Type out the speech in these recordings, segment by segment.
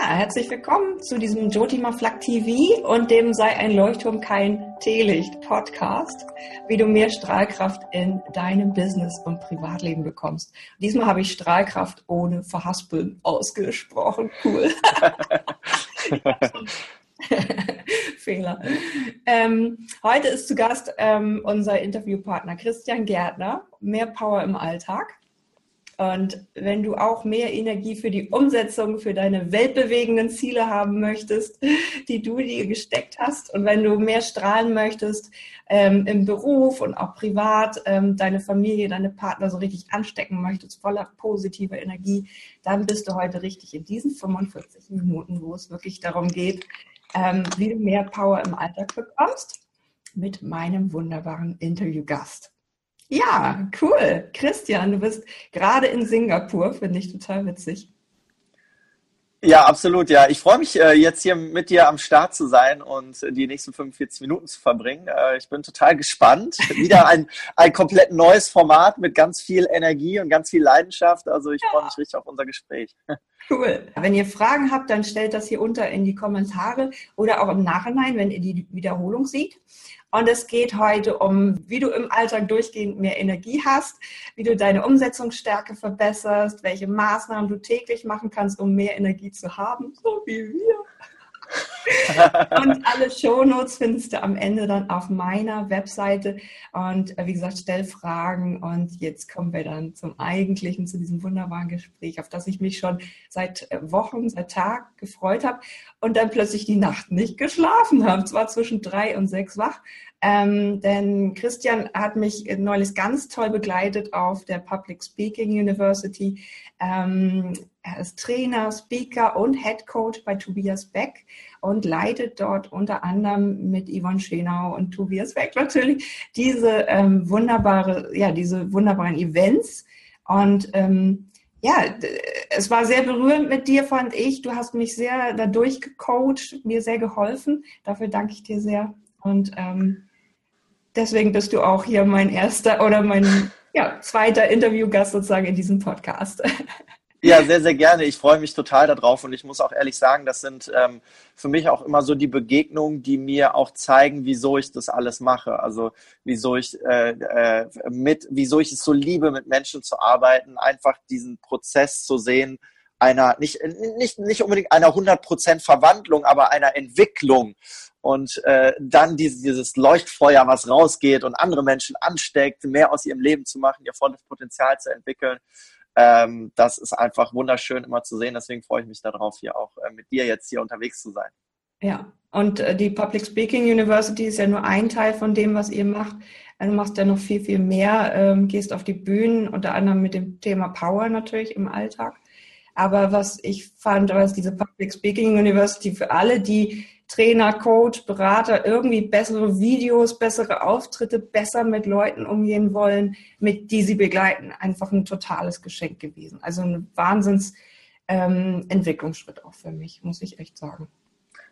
herzlich willkommen zu diesem Jyotima Flak TV und dem Sei ein Leuchtturm kein Teelicht Podcast, wie du mehr Strahlkraft in deinem Business und Privatleben bekommst. Diesmal habe ich Strahlkraft ohne Verhaspeln ausgesprochen. Cool. Fehler. Ähm, heute ist zu Gast ähm, unser Interviewpartner Christian Gärtner, Mehr Power im Alltag. Und wenn du auch mehr Energie für die Umsetzung, für deine weltbewegenden Ziele haben möchtest, die du dir gesteckt hast, und wenn du mehr strahlen möchtest ähm, im Beruf und auch privat, ähm, deine Familie, deine Partner so richtig anstecken möchtest, voller positiver Energie, dann bist du heute richtig in diesen 45 Minuten, wo es wirklich darum geht, ähm, wie du mehr Power im Alltag bekommst, mit meinem wunderbaren Interviewgast. Ja, cool. Christian, du bist gerade in Singapur, finde ich total witzig. Ja, absolut, ja. Ich freue mich äh, jetzt hier mit dir am Start zu sein und die nächsten 45 Minuten zu verbringen. Äh, ich bin total gespannt. Wieder ein, ein komplett neues Format mit ganz viel Energie und ganz viel Leidenschaft. Also ich ja. freue mich richtig auf unser Gespräch. Cool. Wenn ihr Fragen habt, dann stellt das hier unter in die Kommentare oder auch im Nachhinein, wenn ihr die Wiederholung seht. Und es geht heute um, wie du im Alltag durchgehend mehr Energie hast, wie du deine Umsetzungsstärke verbesserst, welche Maßnahmen du täglich machen kannst, um mehr Energie zu haben, so wie wir. und alle Shownotes findest du am Ende dann auf meiner Webseite. Und äh, wie gesagt, stell Fragen. Und jetzt kommen wir dann zum eigentlichen, zu diesem wunderbaren Gespräch, auf das ich mich schon seit äh, Wochen, seit Tag gefreut habe und dann plötzlich die Nacht nicht geschlafen habe. Zwar zwischen drei und sechs wach. Ähm, denn Christian hat mich neulich ganz toll begleitet auf der Public Speaking University. Ähm, er ist Trainer, Speaker und Head Coach bei Tobias Beck und leitet dort unter anderem mit Yvonne Schenau und Tobias Beck natürlich diese ähm, wunderbare, ja, diese wunderbaren Events. Und ähm, ja, es war sehr berührend mit dir, fand ich. Du hast mich sehr dadurch gecoacht, mir sehr geholfen. Dafür danke ich dir sehr. Und ähm, deswegen bist du auch hier mein erster oder mein ja, zweiter Interviewgast sozusagen in diesem Podcast. Ja, sehr, sehr gerne. Ich freue mich total darauf und ich muss auch ehrlich sagen, das sind ähm, für mich auch immer so die Begegnungen, die mir auch zeigen, wieso ich das alles mache. Also wieso ich äh, äh, mit, wieso ich es so liebe, mit Menschen zu arbeiten, einfach diesen Prozess zu sehen, einer nicht nicht nicht unbedingt einer 100% Verwandlung, aber einer Entwicklung und äh, dann dieses, dieses Leuchtfeuer, was rausgeht und andere Menschen ansteckt, mehr aus ihrem Leben zu machen, ihr volles Potenzial zu entwickeln. Ähm, das ist einfach wunderschön immer zu sehen. Deswegen freue ich mich darauf, hier auch äh, mit dir jetzt hier unterwegs zu sein. Ja, und äh, die Public Speaking University ist ja nur ein Teil von dem, was ihr macht. Also du machst ja noch viel, viel mehr, ähm, gehst auf die Bühnen, unter anderem mit dem Thema Power natürlich im Alltag. Aber was ich fand, was diese Public Speaking University für alle, die Trainer, Coach, Berater irgendwie bessere Videos, bessere Auftritte, besser mit Leuten umgehen wollen, mit die sie begleiten. Einfach ein totales Geschenk gewesen. Also ein Wahnsinns ähm, Entwicklungsschritt auch für mich, muss ich echt sagen.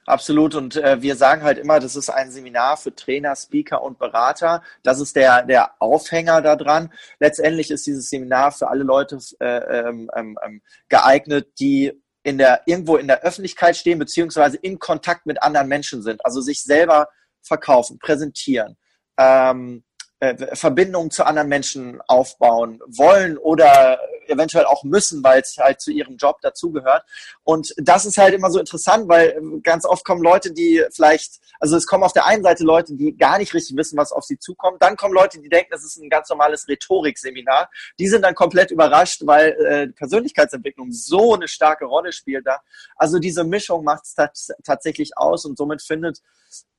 Absolut. Und äh, wir sagen halt immer, das ist ein Seminar für Trainer, Speaker und Berater. Das ist der, der Aufhänger daran. Letztendlich ist dieses Seminar für alle Leute äh, ähm, ähm, ähm geeignet, die in der, irgendwo in der Öffentlichkeit stehen, beziehungsweise in Kontakt mit anderen Menschen sind, also sich selber verkaufen, präsentieren, ähm, äh, Verbindungen zu anderen Menschen aufbauen wollen oder eventuell auch müssen, weil es halt zu ihrem Job dazugehört. Und das ist halt immer so interessant, weil äh, ganz oft kommen Leute, die vielleicht, also es kommen auf der einen Seite Leute, die gar nicht richtig wissen, was auf sie zukommt. Dann kommen Leute, die denken, das ist ein ganz normales Rhetorikseminar. Die sind dann komplett überrascht, weil äh, Persönlichkeitsentwicklung so eine starke Rolle spielt da. Also diese Mischung macht es tatsächlich aus und somit findet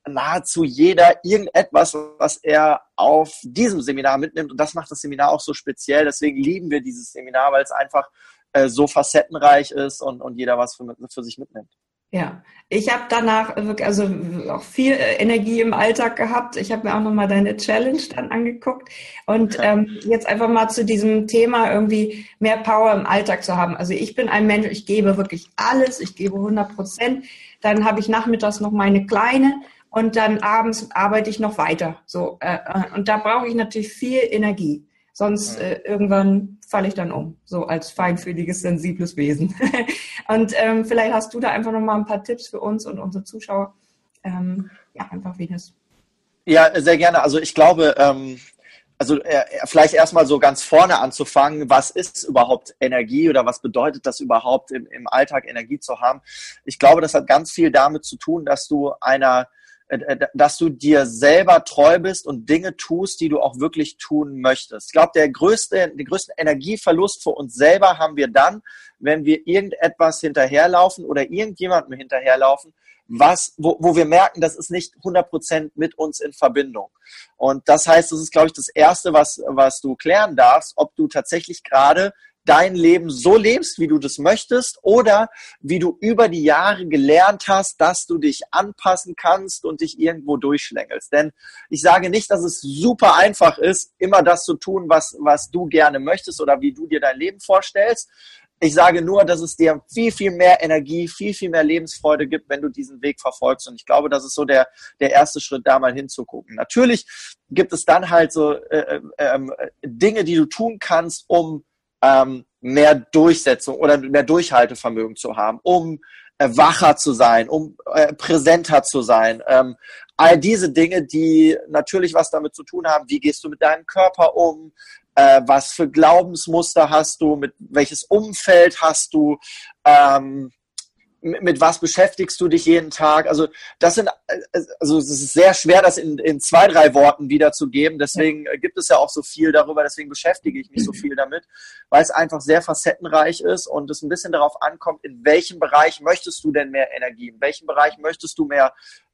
nahezu jeder irgendetwas, was er auf diesem Seminar mitnimmt. Und das macht das Seminar auch so speziell. Deswegen lieben wir dieses Seminar, weil es einfach äh, so facettenreich ist und, und jeder was für, für sich mitnimmt. Ja, ich habe danach also auch viel äh, Energie im Alltag gehabt. Ich habe mir auch nochmal deine Challenge dann angeguckt und ähm, jetzt einfach mal zu diesem Thema irgendwie mehr Power im Alltag zu haben. Also ich bin ein Mensch, ich gebe wirklich alles, ich gebe 100 Prozent. Dann habe ich nachmittags noch meine kleine und dann abends arbeite ich noch weiter. So äh, äh, und da brauche ich natürlich viel Energie. Sonst mhm. äh, irgendwann falle ich dann um, so als feinfühliges, sensibles Wesen. und ähm, vielleicht hast du da einfach noch mal ein paar Tipps für uns und unsere Zuschauer. Ähm, ja, einfach wie das. Ja, sehr gerne. Also ich glaube, ähm, also äh, vielleicht erstmal so ganz vorne anzufangen, was ist überhaupt Energie oder was bedeutet das überhaupt im, im Alltag Energie zu haben? Ich glaube, das hat ganz viel damit zu tun, dass du einer äh, äh, dass du dir selber treu bist und Dinge tust, die du auch wirklich tun möchtest. Ich glaube, der größte, den größten Energieverlust für uns selber haben wir dann, wenn wir irgendetwas hinterherlaufen oder irgendjemandem hinterherlaufen, was, wo, wo wir merken, das ist nicht 100% mit uns in Verbindung. Und das heißt, das ist, glaube ich, das Erste, was, was du klären darfst, ob du tatsächlich gerade dein Leben so lebst, wie du das möchtest, oder wie du über die Jahre gelernt hast, dass du dich anpassen kannst und dich irgendwo durchschlängelst. Denn ich sage nicht, dass es super einfach ist, immer das zu tun, was, was du gerne möchtest oder wie du dir dein Leben vorstellst. Ich sage nur, dass es dir viel, viel mehr Energie, viel, viel mehr Lebensfreude gibt, wenn du diesen Weg verfolgst. Und ich glaube, das ist so der, der erste Schritt, da mal hinzugucken. Natürlich gibt es dann halt so äh, äh, äh, Dinge, die du tun kannst, um ähm, mehr Durchsetzung oder mehr Durchhaltevermögen zu haben, um äh, wacher zu sein, um äh, präsenter zu sein. Ähm, all diese Dinge, die natürlich was damit zu tun haben, wie gehst du mit deinem Körper um, äh, was für Glaubensmuster hast du, mit welches Umfeld hast du, ähm, mit, was beschäftigst du dich jeden Tag? Also das sind, äh, also es ist sehr schwer, das in, in zwei, drei Worten wiederzugeben. Deswegen ja. gibt es ja auch so viel darüber. Deswegen beschäftige ich mich so viel damit, weil es einfach sehr facettenreich ist und es ein bisschen darauf ankommt, in welchem Bereich möchtest du denn mehr Energie? In welchem Bereich möchtest du mehr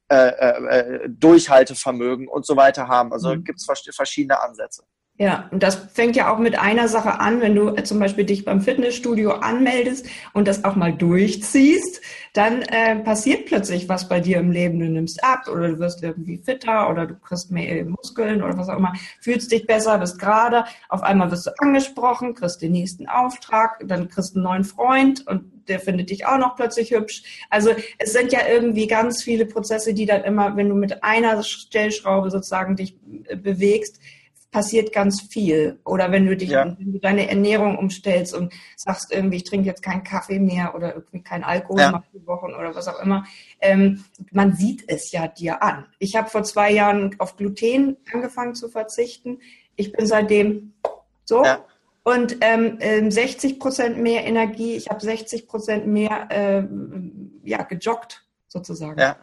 äh, äh, äh Durchhaltevermögen und so weiter haben? Also mhm. gibt es verschiedene Ansätze. Ja, und das fängt ja auch mit einer Sache an, wenn du zum Beispiel dich beim Fitnessstudio anmeldest und das auch mal durchziehst, dann äh, passiert plötzlich was bei dir im Leben. Du nimmst ab oder du wirst irgendwie fitter oder du kriegst mehr Muskeln oder was auch immer, fühlst dich besser, bist gerade, auf einmal wirst du angesprochen, kriegst den nächsten Auftrag, dann kriegst einen neuen Freund und der findet dich auch noch plötzlich hübsch. Also es sind ja irgendwie ganz viele Prozesse, die dann immer, wenn du mit einer Stellschraube sozusagen dich äh, bewegst, passiert ganz viel. Oder wenn du dich, ja. wenn du deine Ernährung umstellst und sagst irgendwie, ich trinke jetzt keinen Kaffee mehr oder irgendwie keinen Alkohol ja. nach vier Wochen oder was auch immer. Ähm, man sieht es ja dir an. Ich habe vor zwei Jahren auf Gluten angefangen zu verzichten. Ich bin seitdem so. Ja. Und ähm, 60 ähm, Prozent mehr Energie, ich habe 60 Prozent mehr äh, ja, gejoggt sozusagen. Ja.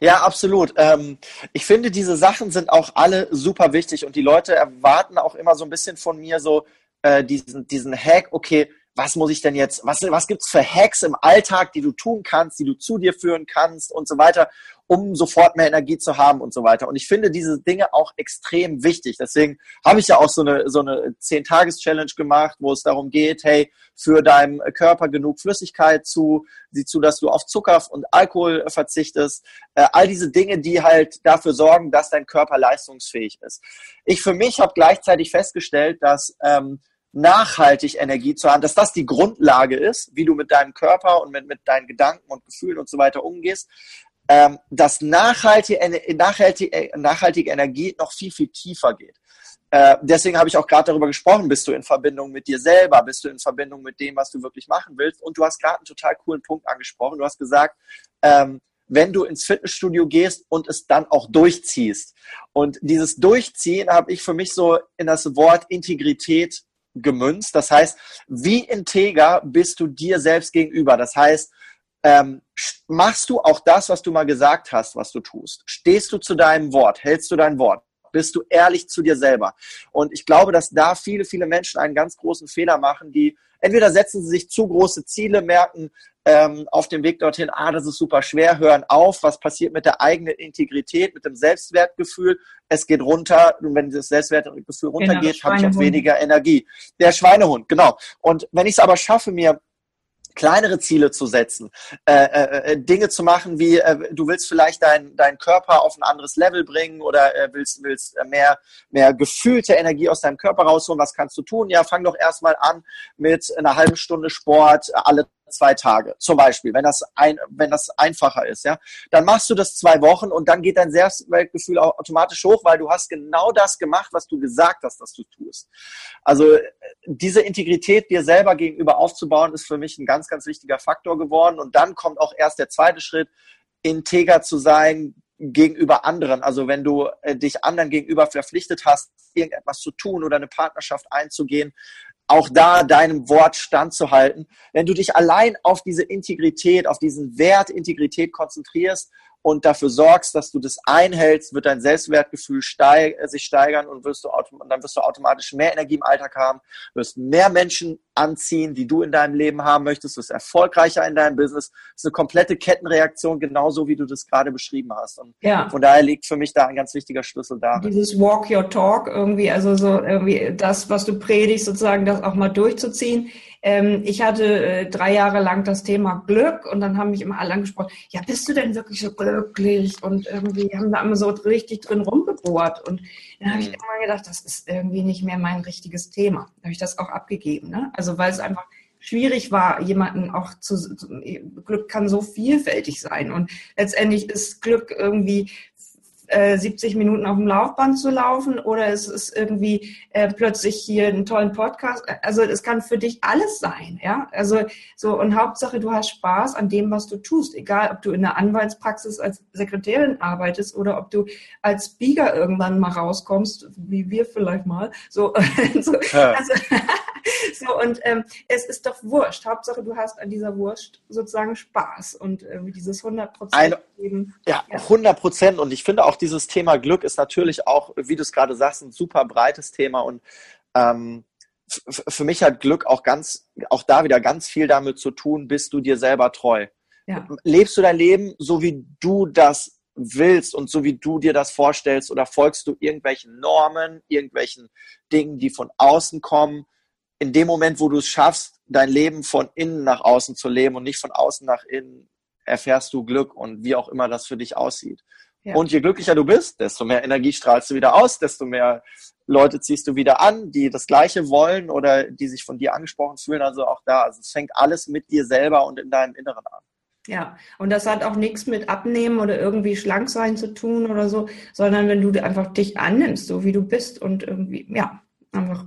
Ja, absolut. Ähm, ich finde, diese Sachen sind auch alle super wichtig und die Leute erwarten auch immer so ein bisschen von mir so äh, diesen, diesen Hack, okay, was muss ich denn jetzt, was, was gibt's für Hacks im Alltag, die du tun kannst, die du zu dir führen kannst und so weiter, um sofort mehr Energie zu haben und so weiter. Und ich finde diese Dinge auch extrem wichtig. Deswegen habe ich ja auch so eine, so eine 10-Tages-Challenge gemacht, wo es darum geht, hey, für deinem Körper genug Flüssigkeit zu, sieh zu, dass du auf Zucker und Alkohol verzichtest. Äh, all diese Dinge, die halt dafür sorgen, dass dein Körper leistungsfähig ist. Ich für mich habe gleichzeitig festgestellt, dass ähm, nachhaltig Energie zu haben, dass das die Grundlage ist, wie du mit deinem Körper und mit, mit deinen Gedanken und Gefühlen und so weiter umgehst, ähm, dass nachhaltige, nachhaltige, nachhaltige Energie noch viel, viel tiefer geht. Äh, deswegen habe ich auch gerade darüber gesprochen, bist du in Verbindung mit dir selber, bist du in Verbindung mit dem, was du wirklich machen willst. Und du hast gerade einen total coolen Punkt angesprochen. Du hast gesagt, ähm, wenn du ins Fitnessstudio gehst und es dann auch durchziehst. Und dieses Durchziehen habe ich für mich so in das Wort Integrität gemünzt. Das heißt, wie integer bist du dir selbst gegenüber? Das heißt, ähm, machst du auch das, was du mal gesagt hast, was du tust? Stehst du zu deinem Wort? Hältst du dein Wort? Bist du ehrlich zu dir selber? Und ich glaube, dass da viele, viele Menschen einen ganz großen Fehler machen, die entweder setzen sie sich zu große Ziele, merken ähm, auf dem Weg dorthin, ah, das ist super schwer, hören auf, was passiert mit der eigenen Integrität, mit dem Selbstwertgefühl, es geht runter und wenn das Selbstwertgefühl genau, runtergeht, genau, habe ich auch weniger Energie. Der Schweinehund, genau. Und wenn ich es aber schaffe, mir kleinere Ziele zu setzen, äh, äh, äh, Dinge zu machen, wie äh, du willst vielleicht deinen dein Körper auf ein anderes Level bringen oder äh, willst, willst mehr, mehr gefühlte Energie aus deinem Körper rausholen. Was kannst du tun? Ja, fang doch erstmal an mit einer halben Stunde Sport alle zwei Tage, zum Beispiel, wenn das ein, wenn das einfacher ist, ja, dann machst du das zwei Wochen und dann geht dein Selbstwertgefühl automatisch hoch, weil du hast genau das gemacht, was du gesagt hast, dass du tust. Also diese Integrität dir selber gegenüber aufzubauen, ist für mich ein ganz, ganz wichtiger Faktor geworden. Und dann kommt auch erst der zweite Schritt, integer zu sein gegenüber anderen. Also wenn du äh, dich anderen gegenüber verpflichtet hast, irgendetwas zu tun oder eine Partnerschaft einzugehen, auch da deinem Wort standzuhalten. Wenn du dich allein auf diese Integrität, auf diesen Wert Integrität konzentrierst und dafür sorgst, dass du das einhältst, wird dein Selbstwertgefühl steig, sich steigern und wirst du dann wirst du automatisch mehr Energie im Alltag haben, wirst mehr Menschen anziehen, die du in deinem Leben haben möchtest, wirst erfolgreicher in deinem Business. Das ist eine komplette Kettenreaktion, genauso wie du das gerade beschrieben hast. Und ja. von daher liegt für mich da ein ganz wichtiger Schlüssel da. Dieses Walk Your Talk irgendwie, also so irgendwie das, was du predigst, sozusagen das auch mal durchzuziehen ähm, ich hatte äh, drei Jahre lang das Thema Glück und dann haben mich immer alle angesprochen, ja, bist du denn wirklich so glücklich? Und irgendwie haben da immer so richtig drin rumgebohrt. Und dann habe ich mhm. immer gedacht, das ist irgendwie nicht mehr mein richtiges Thema. Da habe ich das auch abgegeben. Ne? Also weil es einfach schwierig war, jemanden auch zu, Glück kann so vielfältig sein und letztendlich ist Glück irgendwie 70 äh, Minuten auf dem Laufband zu laufen oder es ist irgendwie äh, plötzlich hier einen tollen Podcast. Also es kann für dich alles sein, ja. Also so und Hauptsache du hast Spaß an dem, was du tust, egal ob du in der Anwaltspraxis als Sekretärin arbeitest oder ob du als Speaker irgendwann mal rauskommst, wie wir vielleicht mal. So, so ja. also, so und ähm, es ist doch wurscht. Hauptsache du hast an dieser Wurst sozusagen Spaß und irgendwie dieses 100 Prozent. Ja, 100 Prozent und ich finde auch dieses Thema Glück ist natürlich auch, wie du es gerade sagst, ein super breites Thema und ähm, für mich hat Glück auch ganz, auch da wieder ganz viel damit zu tun, bist du dir selber treu. Ja. Lebst du dein Leben so, wie du das willst und so wie du dir das vorstellst oder folgst du irgendwelchen Normen, irgendwelchen Dingen, die von außen kommen? In dem Moment, wo du es schaffst, dein Leben von innen nach außen zu leben und nicht von außen nach innen, erfährst du Glück und wie auch immer das für dich aussieht. Ja. Und je glücklicher du bist, desto mehr Energie strahlst du wieder aus, desto mehr Leute ziehst du wieder an, die das Gleiche wollen oder die sich von dir angesprochen fühlen. Also auch da, also es fängt alles mit dir selber und in deinem Inneren an. Ja, und das hat auch nichts mit Abnehmen oder irgendwie schlank sein zu tun oder so, sondern wenn du einfach dich annimmst, so wie du bist und irgendwie, ja, einfach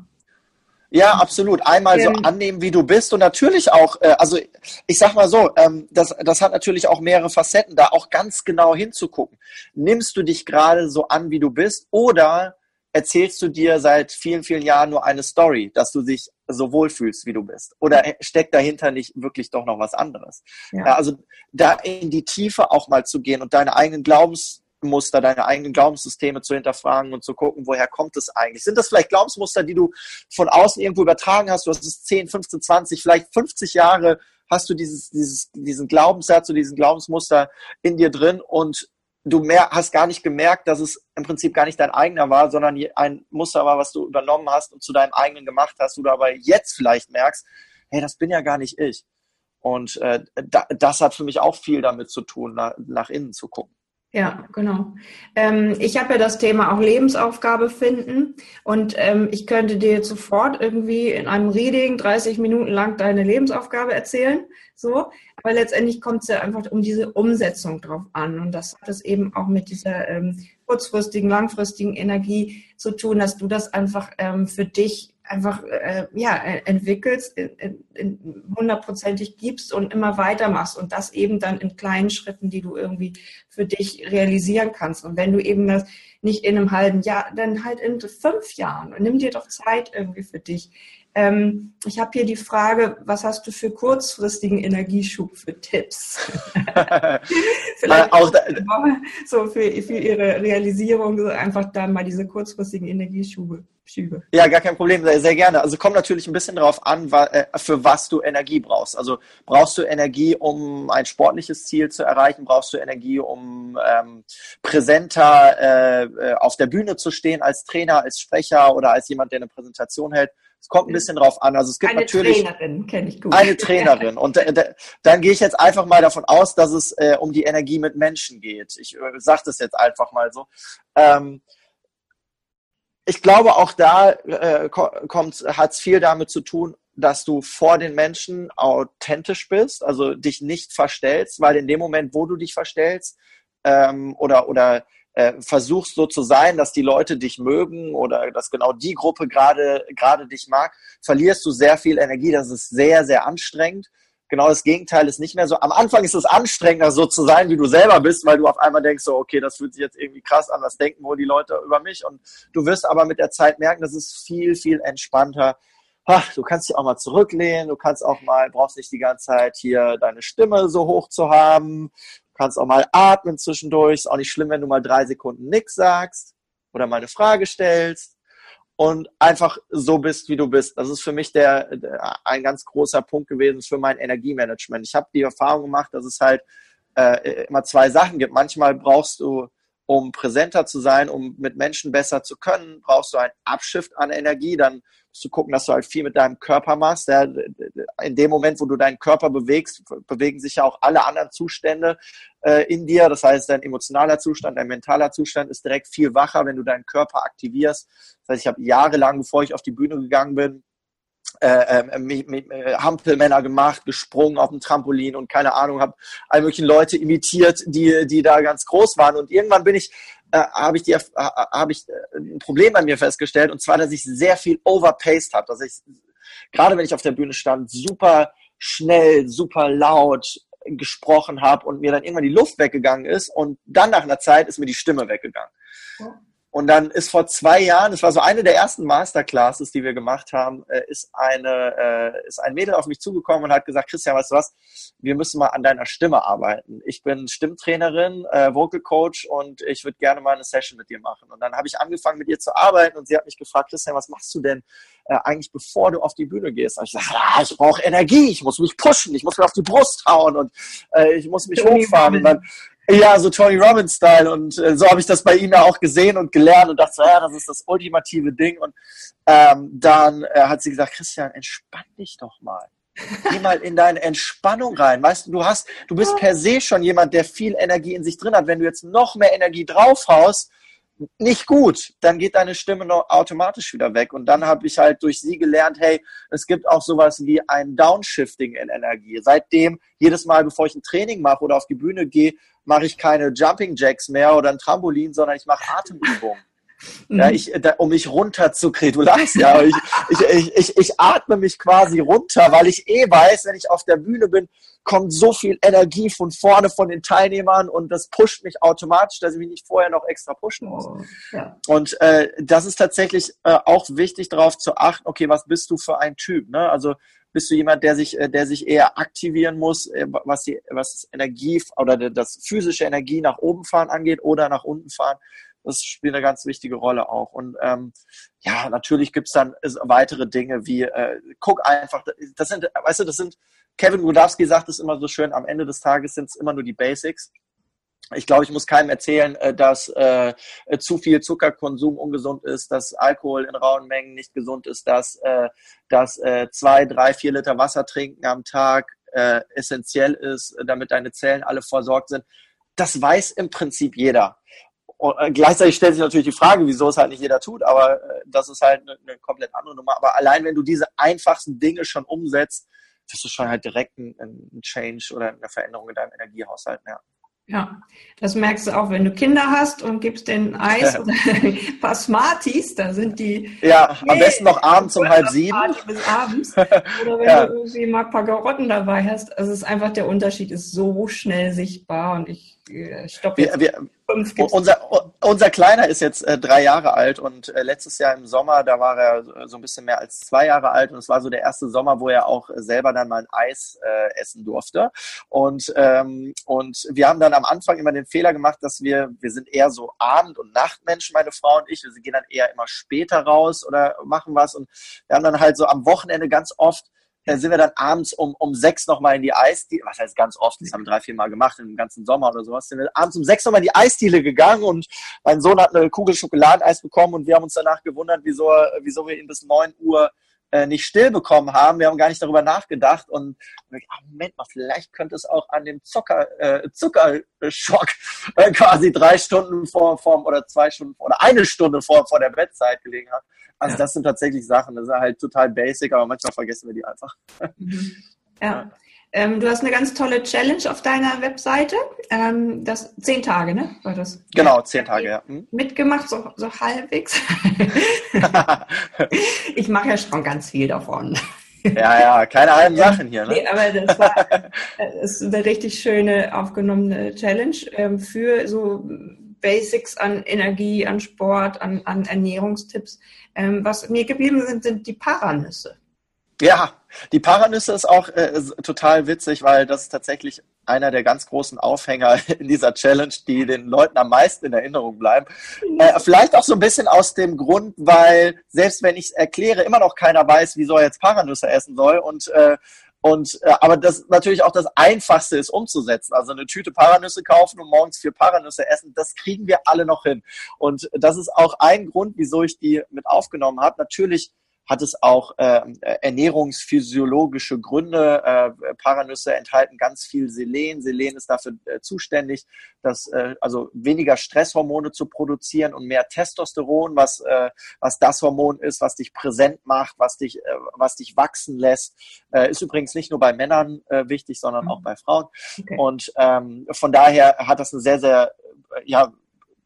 ja, absolut. Einmal so annehmen, wie du bist und natürlich auch, äh, also ich sag mal so, ähm, das, das hat natürlich auch mehrere Facetten, da auch ganz genau hinzugucken. Nimmst du dich gerade so an, wie du bist oder erzählst du dir seit vielen, vielen Jahren nur eine Story, dass du dich so wohlfühlst, wie du bist? Oder steckt dahinter nicht wirklich doch noch was anderes? Ja, also da in die Tiefe auch mal zu gehen und deine eigenen Glaubens Muster, deine eigenen Glaubenssysteme zu hinterfragen und zu gucken, woher kommt es eigentlich? Sind das vielleicht Glaubensmuster, die du von außen irgendwo übertragen hast? Du hast es 10, 15, 20, vielleicht 50 Jahre hast du dieses, dieses, diesen Glaubenssatz oder diesen Glaubensmuster in dir drin und du mehr, hast gar nicht gemerkt, dass es im Prinzip gar nicht dein eigener war, sondern ein Muster war, was du übernommen hast und zu deinem eigenen gemacht hast, du dabei jetzt vielleicht merkst, hey, das bin ja gar nicht ich. Und äh, da, das hat für mich auch viel damit zu tun, nach, nach innen zu gucken. Ja, genau. Ähm, ich habe ja das Thema auch Lebensaufgabe finden und ähm, ich könnte dir jetzt sofort irgendwie in einem Reading 30 Minuten lang deine Lebensaufgabe erzählen, so. Aber letztendlich kommt es ja einfach um diese Umsetzung drauf an und das hat es eben auch mit dieser ähm, kurzfristigen, langfristigen Energie zu tun, dass du das einfach ähm, für dich einfach äh, ja, entwickelst, hundertprozentig gibst und immer weitermachst und das eben dann in kleinen Schritten, die du irgendwie für dich realisieren kannst. Und wenn du eben das nicht in einem halben Jahr, dann halt in fünf Jahren und nimm dir doch Zeit irgendwie für dich. Ähm, ich habe hier die Frage, was hast du für kurzfristigen Energieschub für Tipps? Vielleicht auch so für, für ihre Realisierung einfach da mal diese kurzfristigen Energieschübe. Schübe. Ja, gar kein Problem, sehr, sehr gerne. Also kommt natürlich ein bisschen darauf an, äh, für was du Energie brauchst. Also brauchst du Energie, um ein sportliches Ziel zu erreichen? Brauchst du Energie, um ähm, präsenter äh, äh auf der Bühne zu stehen als Trainer, als Sprecher oder als jemand, der eine Präsentation hält? Es kommt ein bisschen drauf an. Also es gibt eine natürlich Trainerin, kenne ich gut. Eine Trainerin. Und dann gehe ich jetzt einfach mal davon aus, dass es äh, um die Energie mit Menschen geht. Ich äh, sage das jetzt einfach mal so. Ähm, ich glaube, auch da äh, kommt, hat es viel damit zu tun, dass du vor den Menschen authentisch bist, also dich nicht verstellst, weil in dem Moment, wo du dich verstellst ähm, oder, oder äh, versuchst so zu sein, dass die Leute dich mögen oder dass genau die Gruppe gerade gerade dich mag, verlierst du sehr viel Energie. Das ist sehr, sehr anstrengend. Genau das Gegenteil ist nicht mehr so. Am Anfang ist es anstrengender, so zu sein, wie du selber bist, weil du auf einmal denkst, so, okay, das fühlt sich jetzt irgendwie krass an, was denken wohl die Leute über mich? Und du wirst aber mit der Zeit merken, das ist viel, viel entspannter. Ach, du kannst dich auch mal zurücklehnen, du kannst auch mal, brauchst nicht die ganze Zeit hier deine Stimme so hoch zu haben, kannst auch mal atmen zwischendurch, ist auch nicht schlimm, wenn du mal drei Sekunden nichts sagst oder mal eine Frage stellst und einfach so bist, wie du bist. Das ist für mich der, der ein ganz großer Punkt gewesen für mein Energiemanagement. Ich habe die Erfahrung gemacht, dass es halt äh, immer zwei Sachen gibt. Manchmal brauchst du um präsenter zu sein, um mit Menschen besser zu können, brauchst du einen Abschift an Energie. Dann musst du gucken, dass du halt viel mit deinem Körper machst. Ja, in dem Moment, wo du deinen Körper bewegst, bewegen sich ja auch alle anderen Zustände äh, in dir. Das heißt, dein emotionaler Zustand, dein mentaler Zustand ist direkt viel wacher, wenn du deinen Körper aktivierst. Das heißt, ich habe jahrelang, bevor ich auf die Bühne gegangen bin, äh, äh, äh, Hampelmänner gemacht, gesprungen auf dem Trampolin und keine Ahnung, habe all möglichen Leute imitiert, die, die da ganz groß waren. Und irgendwann bin ich, äh, habe ich, hab ich äh, ein Problem bei mir festgestellt, und zwar, dass ich sehr viel overpaced habe, dass ich, gerade wenn ich auf der Bühne stand, super schnell, super laut gesprochen habe und mir dann irgendwann die Luft weggegangen ist und dann nach einer Zeit ist mir die Stimme weggegangen. Ja. Und dann ist vor zwei Jahren, das war so eine der ersten Masterclasses, die wir gemacht haben, äh, ist eine, äh, ist ein Mädel auf mich zugekommen und hat gesagt, Christian, weißt du was? Wir müssen mal an deiner Stimme arbeiten. Ich bin Stimmtrainerin, äh, Vocal Coach und ich würde gerne mal eine Session mit dir machen. Und dann habe ich angefangen, mit ihr zu arbeiten und sie hat mich gefragt, Christian, was machst du denn äh, eigentlich, bevor du auf die Bühne gehst? Und ich sage, ah, ich brauche Energie, ich muss mich pushen, ich muss mir auf die Brust hauen und äh, ich muss mich hochfahren. Und dann ja, so Tony Robbins-Style. Und äh, so habe ich das bei ihm ja auch gesehen und gelernt und dachte, ja, das ist das ultimative Ding. Und ähm, dann äh, hat sie gesagt, Christian, entspann dich doch mal. Geh mal in deine Entspannung rein. Weißt du, du hast, du bist per se schon jemand, der viel Energie in sich drin hat. Wenn du jetzt noch mehr Energie draufhaust, nicht gut, dann geht deine Stimme noch automatisch wieder weg. Und dann habe ich halt durch sie gelernt, hey, es gibt auch sowas wie ein Downshifting in Energie. Seitdem, jedes Mal, bevor ich ein Training mache oder auf die Bühne gehe, mache ich keine Jumping Jacks mehr oder ein Trampolin, sondern ich mache Atemübungen. Ja, mhm. ich, da, um mich runterzukriegen. Du lachst ja, ich, ich, ich, ich, ich atme mich quasi runter, weil ich eh weiß, wenn ich auf der Bühne bin, kommt so viel Energie von vorne von den Teilnehmern und das pusht mich automatisch, dass ich mich nicht vorher noch extra pushen muss. Oh, ja. Und äh, das ist tatsächlich äh, auch wichtig, darauf zu achten, okay, was bist du für ein Typ? Ne? Also bist du jemand, der sich, äh, der sich eher aktivieren muss, äh, was die, was das Energie oder das physische Energie nach oben fahren angeht oder nach unten fahren? Das spielt eine ganz wichtige Rolle auch. Und ähm, ja, natürlich gibt's dann weitere Dinge wie, äh, guck einfach, das sind, weißt du, das sind, Kevin Rudowski sagt es immer so schön, am Ende des Tages sind es immer nur die Basics. Ich glaube, ich muss keinem erzählen, äh, dass äh, zu viel Zuckerkonsum ungesund ist, dass Alkohol in rauen Mengen nicht gesund ist, dass, äh, dass äh, zwei, drei, vier Liter Wasser trinken am Tag äh, essentiell ist, damit deine Zellen alle versorgt sind. Das weiß im Prinzip jeder. Und äh, gleichzeitig stellt sich natürlich die Frage, wieso es halt nicht jeder tut, aber äh, das ist halt eine, eine komplett andere Nummer. Aber allein wenn du diese einfachsten Dinge schon umsetzt, wirst du schon halt direkt einen, Change oder eine Veränderung in deinem Energiehaushalt merken. Ja, das merkst du auch, wenn du Kinder hast und gibst den Eis oder ein paar Smarties, da sind die. Ja, am besten noch abends um halb sieben. Bis abends. Oder wenn ja. du irgendwie mal ein paar Garotten dabei hast. Also es ist einfach, der Unterschied ist so schnell sichtbar und ich äh, stoppe jetzt. Wir, wir, unser, unser Kleiner ist jetzt äh, drei Jahre alt und äh, letztes Jahr im Sommer, da war er so ein bisschen mehr als zwei Jahre alt und es war so der erste Sommer, wo er auch selber dann mal ein Eis äh, essen durfte. Und, ähm, und wir haben dann am Anfang immer den Fehler gemacht, dass wir, wir sind eher so Abend- und Nachtmenschen, meine Frau und ich, wir gehen dann eher immer später raus oder machen was und wir haben dann halt so am Wochenende ganz oft dann sind wir dann abends um, um sechs nochmal in die Eisdiele, was heißt ganz oft, das haben wir drei, vier Mal gemacht im ganzen Sommer oder sowas, sind wir abends um sechs nochmal in die Eisdiele gegangen und mein Sohn hat eine Kugel Schokoladeneis bekommen und wir haben uns danach gewundert, wieso, wieso wir ihn bis neun Uhr äh, nicht still bekommen haben. Wir haben gar nicht darüber nachgedacht und ach, Moment mal, vielleicht könnte es auch an dem Zucker, äh, Zuckerschock äh, quasi drei Stunden vor, vor oder zwei Stunden vor, oder eine Stunde vor, vor der Bettzeit gelegen haben. Also ja. das sind tatsächlich Sachen, das ist halt total basic, aber manchmal vergessen wir die einfach. Mhm. Ja. Ähm, du hast eine ganz tolle Challenge auf deiner Webseite. Ähm, das zehn Tage, ne? War das? Genau, zehn Tage, ja. Hm? Mitgemacht, so, so halbwegs. ich mache ja schon ganz viel davon. Ja, ja, keine halben Sachen hier. Ne? Nee, aber das war das ist eine richtig schöne aufgenommene Challenge ähm, für so Basics an Energie, an Sport, an, an Ernährungstipps. Ähm, was mir geblieben sind, sind die Paranüsse. Ja, die Paranüsse ist auch äh, total witzig, weil das ist tatsächlich einer der ganz großen Aufhänger in dieser Challenge, die den Leuten am meisten in Erinnerung bleiben. Äh, vielleicht auch so ein bisschen aus dem Grund, weil selbst wenn ich es erkläre, immer noch keiner weiß, wieso er jetzt Paranüsse essen soll und äh, und äh, aber das natürlich auch das Einfachste ist umzusetzen. Also eine Tüte Paranüsse kaufen und morgens vier Paranüsse essen, das kriegen wir alle noch hin. Und das ist auch ein Grund, wieso ich die mit aufgenommen habe. Natürlich hat es auch äh, ernährungsphysiologische Gründe. Äh, Paranüsse enthalten ganz viel Selen. Selen ist dafür äh, zuständig, dass äh, also weniger Stresshormone zu produzieren und mehr Testosteron, was äh, was das Hormon ist, was dich präsent macht, was dich äh, was dich wachsen lässt. Äh, ist übrigens nicht nur bei Männern äh, wichtig, sondern mhm. auch bei Frauen. Okay. Und ähm, von daher hat das eine sehr sehr äh, ja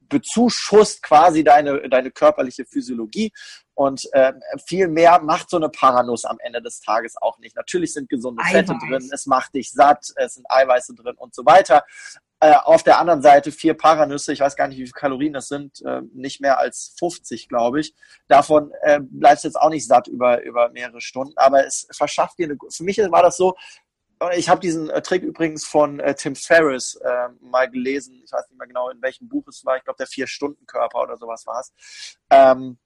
bezuschusst quasi deine, deine körperliche Physiologie. Und äh, viel mehr macht so eine Paranuss am Ende des Tages auch nicht. Natürlich sind gesunde Eiweiß. Fette drin, es macht dich satt, es sind Eiweiße drin und so weiter. Äh, auf der anderen Seite vier Paranüsse, ich weiß gar nicht, wie viele Kalorien das sind, äh, nicht mehr als 50, glaube ich. Davon äh, bleibst du jetzt auch nicht satt über, über mehrere Stunden, aber es verschafft dir eine, für mich war das so, ich habe diesen äh, Trick übrigens von äh, Tim Ferriss äh, mal gelesen. Ich weiß nicht mehr genau, in welchem Buch es war. Ich glaube, der Vier-Stunden-Körper oder sowas war es. Ähm,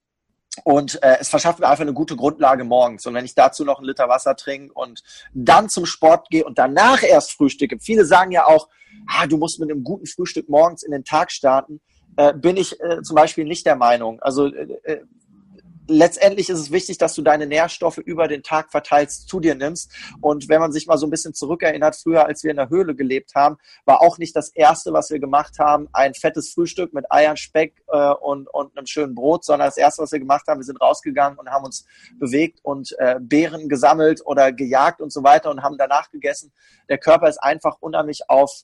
und äh, es verschafft mir einfach eine gute Grundlage morgens. Und wenn ich dazu noch einen Liter Wasser trinke und dann zum Sport gehe und danach erst frühstücke. Viele sagen ja auch, ah, du musst mit einem guten Frühstück morgens in den Tag starten. Äh, bin ich äh, zum Beispiel nicht der Meinung. Also äh, äh letztendlich ist es wichtig, dass du deine Nährstoffe über den Tag verteilt zu dir nimmst. Und wenn man sich mal so ein bisschen zurückerinnert, früher, als wir in der Höhle gelebt haben, war auch nicht das Erste, was wir gemacht haben, ein fettes Frühstück mit Eiern, Speck äh, und, und einem schönen Brot, sondern das Erste, was wir gemacht haben, wir sind rausgegangen und haben uns bewegt und äh, Beeren gesammelt oder gejagt und so weiter und haben danach gegessen. Der Körper ist einfach unheimlich auf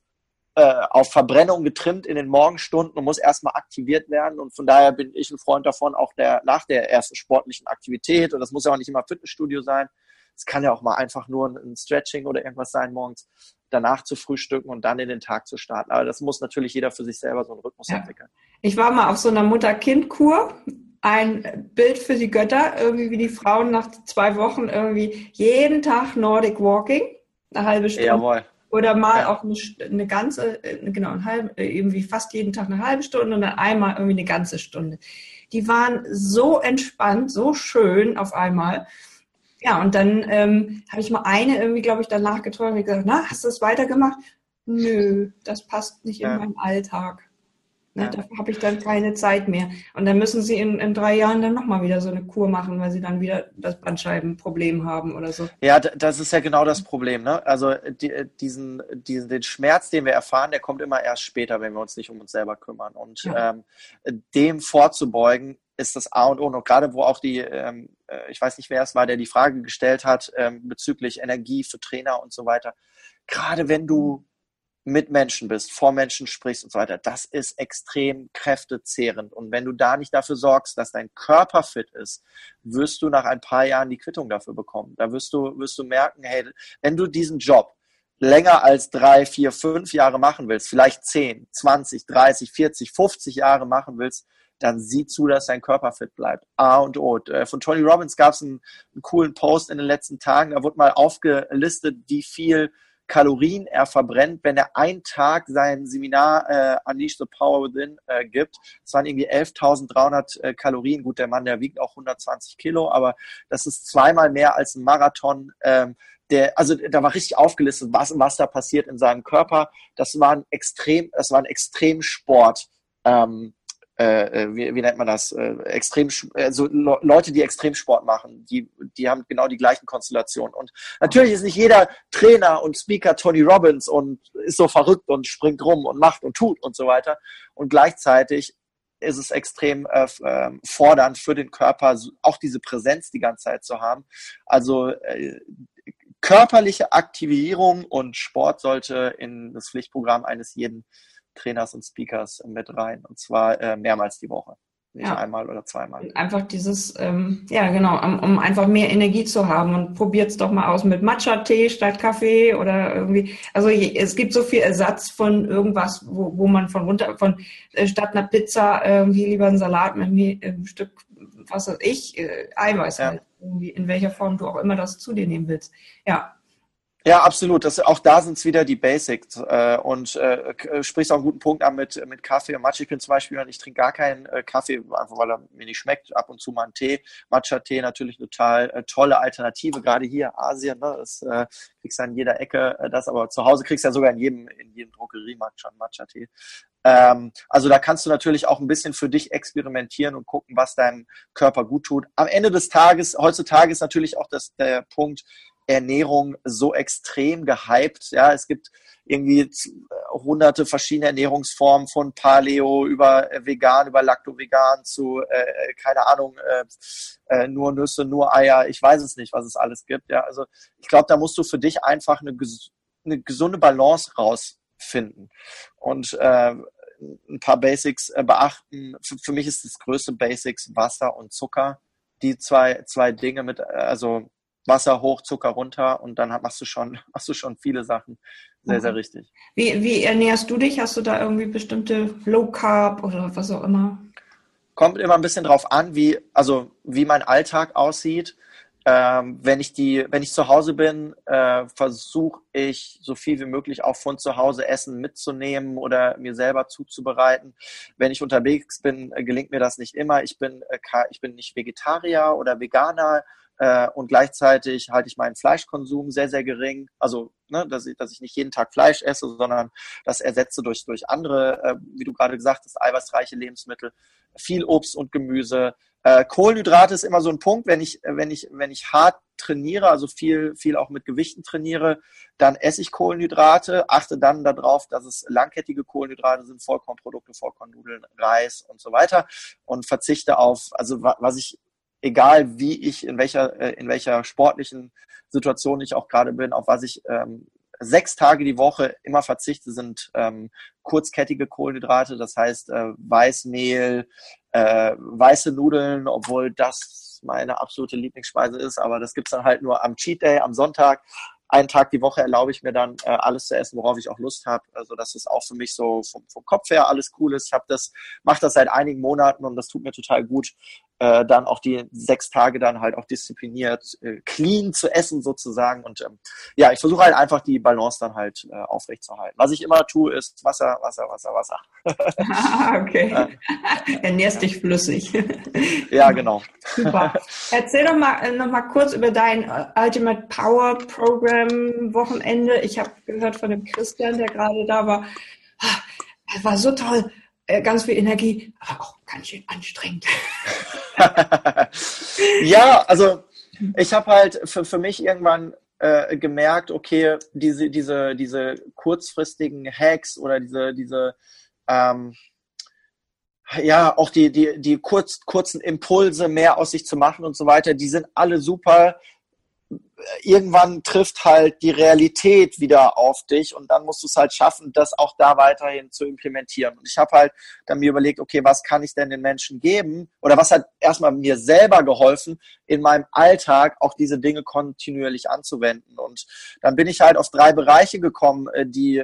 äh, auf Verbrennung getrimmt in den Morgenstunden und muss erstmal aktiviert werden. Und von daher bin ich ein Freund davon, auch der, nach der ersten sportlichen Aktivität, und das muss ja auch nicht immer Fitnessstudio sein, es kann ja auch mal einfach nur ein Stretching oder irgendwas sein morgens, danach zu frühstücken und dann in den Tag zu starten. Aber das muss natürlich jeder für sich selber so einen Rhythmus ja. entwickeln. Ich war mal auf so einer Mutter-Kind-Kur. Ein Bild für die Götter, irgendwie wie die Frauen nach zwei Wochen irgendwie jeden Tag Nordic Walking, eine halbe Stunde. Jawohl. Oder mal ja. auch eine, eine, ganze, äh, genau, ein halb, äh, irgendwie fast jeden Tag eine halbe Stunde und dann einmal irgendwie eine ganze Stunde. Die waren so entspannt, so schön auf einmal. Ja, und dann ähm, habe ich mal eine irgendwie, glaube ich, danach getroffen und gesagt, na, hast du das weitergemacht? Nö, das passt nicht ja. in meinen Alltag. Ne, ja. Dafür habe ich dann keine Zeit mehr. Und dann müssen sie in, in drei Jahren dann nochmal wieder so eine Kur machen, weil sie dann wieder das Bandscheibenproblem haben oder so. Ja, das ist ja genau das Problem. Ne? Also die, diesen, diesen, den Schmerz, den wir erfahren, der kommt immer erst später, wenn wir uns nicht um uns selber kümmern. Und ja. ähm, dem vorzubeugen, ist das A und O. Und gerade wo auch die, ähm, äh, ich weiß nicht, wer es war, der die Frage gestellt hat ähm, bezüglich Energie für Trainer und so weiter. Gerade wenn du mit Menschen bist, vor Menschen sprichst und so weiter, das ist extrem kräftezehrend. Und wenn du da nicht dafür sorgst, dass dein Körper fit ist, wirst du nach ein paar Jahren die Quittung dafür bekommen. Da wirst du, wirst du merken, hey, wenn du diesen Job länger als drei, vier, fünf Jahre machen willst, vielleicht zehn, zwanzig, dreißig, vierzig, fünfzig Jahre machen willst, dann sieh zu, dass dein Körper fit bleibt. A und O. Äh, von Tony Robbins gab es einen, einen coolen Post in den letzten Tagen. Da wurde mal aufgelistet, wie viel Kalorien er verbrennt, wenn er einen Tag sein Seminar äh, Unleash the Power Within äh, gibt. Das waren irgendwie 11.300 äh, Kalorien. Gut, der Mann, der wiegt auch 120 Kilo, aber das ist zweimal mehr als ein Marathon. Ähm, der, also da war richtig aufgelistet, was, was da passiert in seinem Körper. Das war ein extrem, das war ein Extremsport. Ähm, äh, äh, wie, wie nennt man das, äh, extrem, also Leute, die Extremsport machen, die, die haben genau die gleichen Konstellationen. Und natürlich ist nicht jeder Trainer und Speaker Tony Robbins und ist so verrückt und springt rum und macht und tut und so weiter. Und gleichzeitig ist es extrem äh, ähm, fordernd für den Körper, auch diese Präsenz die ganze Zeit zu haben. Also äh, körperliche Aktivierung und Sport sollte in das Pflichtprogramm eines jeden Trainers und Speakers mit rein. Und zwar äh, mehrmals die Woche. Nicht ja. einmal oder zweimal. Einfach dieses, ähm, ja genau, um, um, einfach mehr Energie zu haben und probiert es doch mal aus mit Matcha-Tee statt Kaffee oder irgendwie. Also es gibt so viel Ersatz von irgendwas, wo, wo man von runter, von äh, statt einer Pizza irgendwie lieber einen Salat mit einem Stück, was weiß ich, äh, Eiweiß ja. halt. Irgendwie, in welcher Form du auch immer das zu dir nehmen willst. Ja, ja, absolut. Das, auch da sind es wieder die Basics. Äh, und äh, äh, sprichst auch einen guten Punkt an mit, mit Kaffee und Matcha. Ich bin zum Beispiel, ich trinke gar keinen äh, Kaffee, einfach weil er mir nicht schmeckt. Ab und zu mal einen Tee. Matcha-Tee natürlich eine total äh, tolle Alternative. Gerade hier Asien, ne, das äh, kriegst du an jeder Ecke äh, das, aber zu Hause kriegst du ja sogar in jedem, in jedem Drogeriemarkt schon Matcha-Tee. Ähm, also da kannst du natürlich auch ein bisschen für dich experimentieren und gucken, was deinem Körper gut tut. Am Ende des Tages, heutzutage ist natürlich auch das, der Punkt, Ernährung so extrem gehypt. Ja, es gibt irgendwie hunderte verschiedene Ernährungsformen von Paleo über äh, vegan, über Lacto-vegan zu, äh, keine Ahnung, äh, äh, nur Nüsse, nur Eier. Ich weiß es nicht, was es alles gibt. Ja, also ich glaube, da musst du für dich einfach eine, eine gesunde Balance rausfinden. Und äh, ein paar Basics äh, beachten. Für, für mich ist das größte Basics Wasser und Zucker. Die zwei, zwei Dinge mit, also Wasser hoch, Zucker runter und dann machst du schon, machst du schon viele Sachen sehr, sehr richtig. Wie, wie ernährst du dich? Hast du da irgendwie bestimmte Low Carb oder was auch immer? Kommt immer ein bisschen drauf an, wie, also wie mein Alltag aussieht. Ähm, wenn ich die, wenn ich zu Hause bin, äh, versuche ich so viel wie möglich auch von zu Hause Essen mitzunehmen oder mir selber zuzubereiten. Wenn ich unterwegs bin, äh, gelingt mir das nicht immer. Ich bin, äh, ich bin nicht Vegetarier oder Veganer äh, und gleichzeitig halte ich meinen Fleischkonsum sehr, sehr gering. Also, ne, dass, ich, dass ich nicht jeden Tag Fleisch esse, sondern das ersetze durch, durch andere, äh, wie du gerade gesagt hast, eiweißreiche Lebensmittel, viel Obst und Gemüse. Äh, Kohlenhydrate ist immer so ein Punkt, wenn ich, wenn ich, wenn ich hart trainiere, also viel, viel auch mit Gewichten trainiere, dann esse ich Kohlenhydrate, achte dann darauf, dass es langkettige Kohlenhydrate sind, Vollkornprodukte, Vollkornnudeln, Reis und so weiter und verzichte auf, also was ich egal wie ich, in welcher, äh, in welcher sportlichen Situation ich auch gerade bin, auf was ich ähm, sechs Tage die Woche immer verzichte, sind ähm, kurzkettige Kohlenhydrate, das heißt äh, Weißmehl, äh, weiße Nudeln, obwohl das meine absolute Lieblingsspeise ist, aber das gibt's dann halt nur am Cheat Day, am Sonntag einen Tag die Woche erlaube ich mir dann äh, alles zu essen, worauf ich auch Lust habe. Also das ist auch für mich so vom, vom Kopf her alles cool ist. Ich habe das, mache das seit einigen Monaten und das tut mir total gut, äh, dann auch die sechs Tage dann halt auch diszipliniert, äh, clean zu essen sozusagen. Und ähm, ja, ich versuche halt einfach die Balance dann halt äh, aufrechtzuerhalten. Was ich immer tue, ist Wasser, Wasser, Wasser, Wasser. ah, okay. Äh, Ernährst dich flüssig. ja, genau. Super. Erzähl doch mal äh, noch mal kurz über dein äh, Ultimate Power Program Wochenende. Ich habe gehört von dem Christian, der gerade da war. Es war so toll, ganz viel Energie, aber auch ganz schön anstrengend. ja, also ich habe halt für, für mich irgendwann äh, gemerkt, okay, diese, diese, diese kurzfristigen Hacks oder diese, diese ähm, ja, auch die, die, die kurz, kurzen Impulse mehr aus sich zu machen und so weiter, die sind alle super irgendwann trifft halt die Realität wieder auf dich und dann musst du es halt schaffen, das auch da weiterhin zu implementieren. Und ich habe halt dann mir überlegt, okay, was kann ich denn den Menschen geben oder was hat erstmal mir selber geholfen, in meinem Alltag auch diese Dinge kontinuierlich anzuwenden. Und dann bin ich halt auf drei Bereiche gekommen, äh, die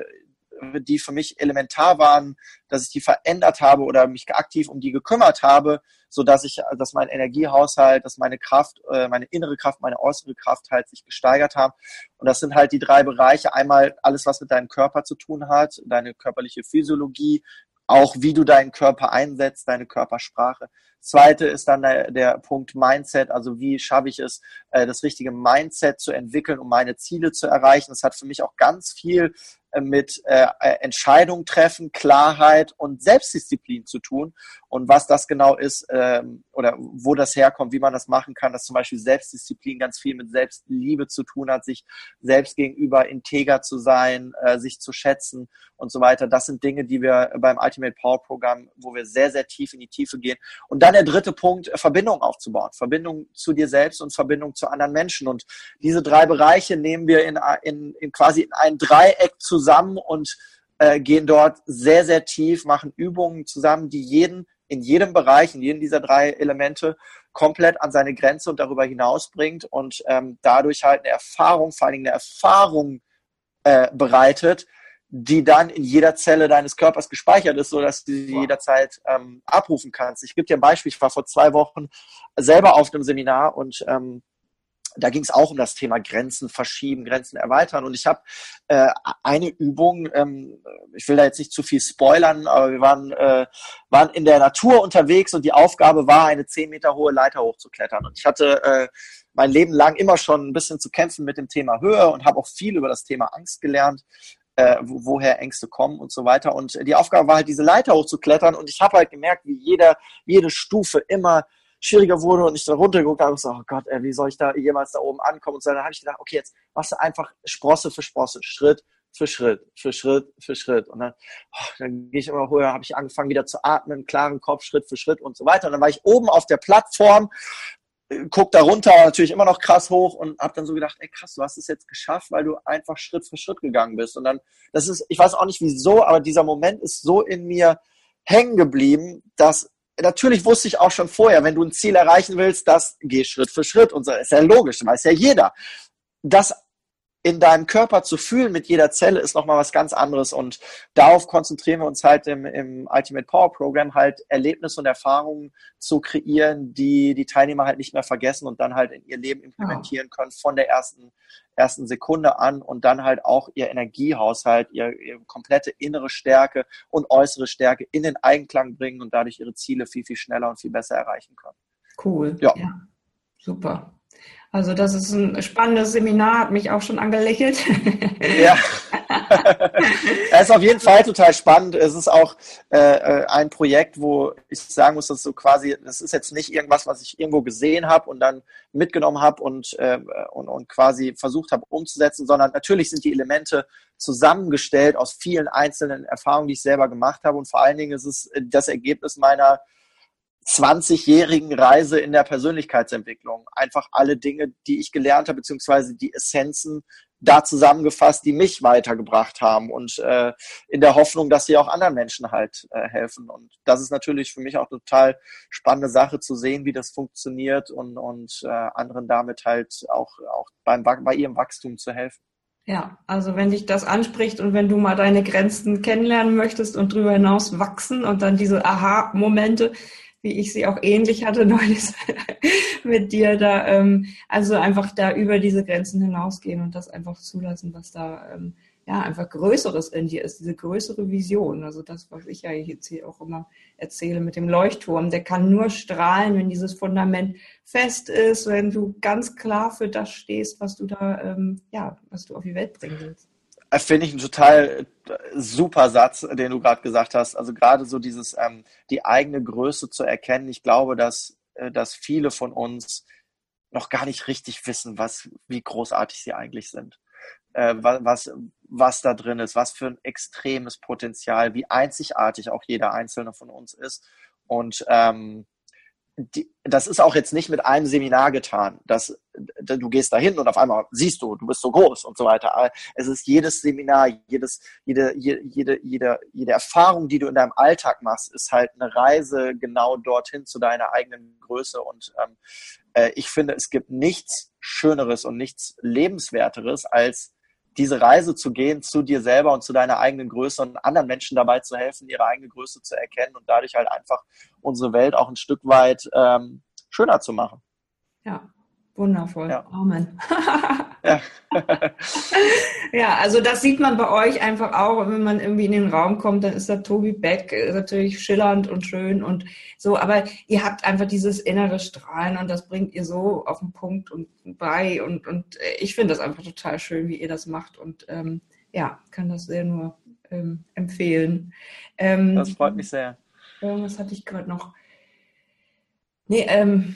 die für mich elementar waren, dass ich die verändert habe oder mich aktiv um die gekümmert habe, so dass ich, dass mein Energiehaushalt, dass meine Kraft, äh, meine innere Kraft, meine äußere Kraft halt sich gesteigert haben. Und das sind halt die drei Bereiche. Einmal alles, was mit deinem Körper zu tun hat, deine körperliche Physiologie, auch wie du deinen Körper einsetzt, deine Körpersprache. Zweite ist dann der, der Punkt Mindset, also wie schaffe ich es, äh, das richtige Mindset zu entwickeln, um meine Ziele zu erreichen. Das hat für mich auch ganz viel äh, mit äh, äh, Entscheidungen treffen, Klarheit und Selbstdisziplin zu tun. Und was das genau ist ähm, oder wo das herkommt, wie man das machen kann, dass zum Beispiel Selbstdisziplin ganz viel mit Selbstliebe zu tun hat, sich selbst gegenüber integer zu sein, sich zu schätzen und so weiter. Das sind Dinge, die wir beim Ultimate Power Programm, wo wir sehr, sehr tief in die Tiefe gehen. Und dann der dritte Punkt, Verbindung aufzubauen. Verbindung zu dir selbst und Verbindung zu anderen Menschen. Und diese drei Bereiche nehmen wir in, in, in quasi in ein Dreieck zusammen zusammen und äh, gehen dort sehr, sehr tief, machen Übungen zusammen, die jeden in jedem Bereich, in jedem dieser drei Elemente komplett an seine Grenze und darüber hinaus bringt und ähm, dadurch halt eine Erfahrung, vor allen Dingen eine Erfahrung äh, bereitet, die dann in jeder Zelle deines Körpers gespeichert ist, sodass du sie jederzeit ähm, abrufen kannst. Ich gebe dir ein Beispiel. Ich war vor zwei Wochen selber auf einem Seminar und ähm, da ging es auch um das Thema Grenzen verschieben, Grenzen erweitern. Und ich habe äh, eine Übung, ähm, ich will da jetzt nicht zu viel spoilern, aber wir waren, äh, waren in der Natur unterwegs und die Aufgabe war, eine zehn Meter hohe Leiter hochzuklettern. Und ich hatte äh, mein Leben lang immer schon ein bisschen zu kämpfen mit dem Thema Höhe und habe auch viel über das Thema Angst gelernt. Äh, woher Ängste kommen und so weiter. Und die Aufgabe war halt, diese Leiter hochzuklettern. Und ich habe halt gemerkt, wie jeder, jede Stufe immer schwieriger wurde und ich da runtergeguckt habe und so, oh Gott, ey, wie soll ich da jemals da oben ankommen? Und so, dann habe ich gedacht, okay, jetzt machst du einfach Sprosse für Sprosse, Schritt für Schritt, für Schritt, für Schritt. Und dann, oh, dann gehe ich immer höher, habe ich angefangen wieder zu atmen, klaren Kopf, Schritt für Schritt und so weiter. Und dann war ich oben auf der Plattform, guck da runter, natürlich immer noch krass hoch und habe dann so gedacht, ey krass, du hast es jetzt geschafft, weil du einfach Schritt für Schritt gegangen bist. Und dann, das ist, ich weiß auch nicht wieso, aber dieser Moment ist so in mir hängen geblieben, dass natürlich wusste ich auch schon vorher, wenn du ein Ziel erreichen willst, das geh Schritt für Schritt und so. Ist ja logisch, weiß ja jeder. Das in deinem Körper zu fühlen mit jeder Zelle ist nochmal was ganz anderes und darauf konzentrieren wir uns halt im, im Ultimate Power Program halt Erlebnisse und Erfahrungen zu kreieren, die die Teilnehmer halt nicht mehr vergessen und dann halt in ihr Leben implementieren können von der ersten, ersten Sekunde an und dann halt auch ihr Energiehaushalt, ihr, ihre komplette innere Stärke und äußere Stärke in den Einklang bringen und dadurch ihre Ziele viel, viel schneller und viel besser erreichen können. Cool. Ja. ja. Super. Also das ist ein spannendes Seminar, hat mich auch schon angelächelt. Ja. es ist auf jeden Fall total spannend. Es ist auch äh, äh, ein Projekt, wo ich sagen muss, dass so quasi, das ist jetzt nicht irgendwas, was ich irgendwo gesehen habe und dann mitgenommen habe und, äh, und, und quasi versucht habe umzusetzen, sondern natürlich sind die Elemente zusammengestellt aus vielen einzelnen Erfahrungen, die ich selber gemacht habe. Und vor allen Dingen ist es das Ergebnis meiner 20-jährigen Reise in der Persönlichkeitsentwicklung. Einfach alle Dinge, die ich gelernt habe, beziehungsweise die Essenzen da zusammengefasst, die mich weitergebracht haben und äh, in der Hoffnung, dass sie auch anderen Menschen halt äh, helfen. Und das ist natürlich für mich auch eine total spannende Sache zu sehen, wie das funktioniert und, und äh, anderen damit halt auch, auch beim, bei ihrem Wachstum zu helfen. Ja, also wenn dich das anspricht und wenn du mal deine Grenzen kennenlernen möchtest und darüber hinaus wachsen und dann diese Aha-Momente, wie ich sie auch ähnlich hatte neulich mit dir da, ähm, also einfach da über diese Grenzen hinausgehen und das einfach zulassen, was da ähm, ja einfach Größeres in dir ist, diese größere Vision. Also das, was ich ja jetzt hier auch immer erzähle mit dem Leuchtturm, der kann nur strahlen, wenn dieses Fundament fest ist, wenn du ganz klar für das stehst, was du da, ähm, ja, was du auf die Welt bringen willst. Äh, finde ich einen total äh, super Satz, den du gerade gesagt hast. Also gerade so dieses, ähm, die eigene Größe zu erkennen. Ich glaube, dass, äh, dass viele von uns noch gar nicht richtig wissen, was, wie großartig sie eigentlich sind. Äh, was, was da drin ist, was für ein extremes Potenzial, wie einzigartig auch jeder einzelne von uns ist. Und ähm, die, das ist auch jetzt nicht mit einem Seminar getan. dass du gehst dahin und auf einmal siehst du, du bist so groß und so weiter. Aber es ist jedes Seminar, jedes, jede, jede, jede, jede Erfahrung, die du in deinem Alltag machst, ist halt eine Reise genau dorthin zu deiner eigenen Größe. Und ähm, äh, ich finde, es gibt nichts Schöneres und nichts Lebenswerteres als diese Reise zu gehen zu dir selber und zu deiner eigenen Größe und anderen Menschen dabei zu helfen, ihre eigene Größe zu erkennen und dadurch halt einfach unsere Welt auch ein Stück weit ähm, schöner zu machen. Ja, Wundervoll. Ja. Amen. ja. ja, also das sieht man bei euch einfach auch, wenn man irgendwie in den Raum kommt, dann ist da Tobi Beck ist natürlich schillernd und schön und so, aber ihr habt einfach dieses innere Strahlen und das bringt ihr so auf den Punkt und bei und, und ich finde das einfach total schön, wie ihr das macht und ähm, ja, kann das sehr nur ähm, empfehlen. Ähm, das freut mich sehr. Was hatte ich gerade noch? Nee, ähm,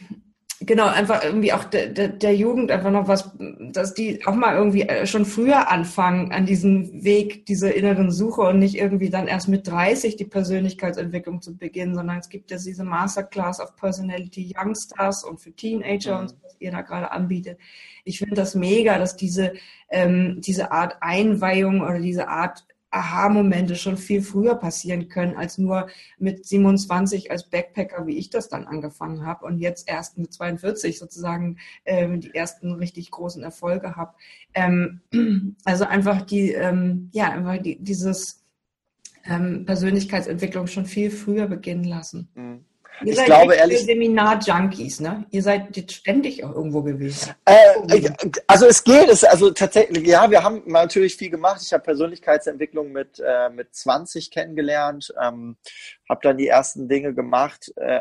genau, einfach irgendwie auch der, der, der Jugend einfach noch was, dass die auch mal irgendwie äh, schon früher anfangen an diesem Weg, diese inneren Suche und nicht irgendwie dann erst mit 30 die Persönlichkeitsentwicklung zu beginnen, sondern es gibt ja diese Masterclass of Personality Youngstars und für Teenager mhm. und so, was ihr da gerade anbietet. Ich finde das mega, dass diese, ähm, diese Art Einweihung oder diese Art Aha-Momente schon viel früher passieren können, als nur mit 27 als Backpacker, wie ich das dann angefangen habe und jetzt erst mit 42 sozusagen ähm, die ersten richtig großen Erfolge habe. Ähm, also einfach die, ähm, ja, einfach die, dieses ähm, Persönlichkeitsentwicklung schon viel früher beginnen lassen. Mhm. Ihr ich seid glaube ehrlich. Seminar-Junkies, ne? Ihr seid jetzt ständig auch irgendwo gewesen. Äh, also es geht, es, also tatsächlich, ja, wir haben natürlich viel gemacht. Ich habe Persönlichkeitsentwicklung mit, äh, mit 20 kennengelernt, ähm, habe dann die ersten Dinge gemacht. Äh,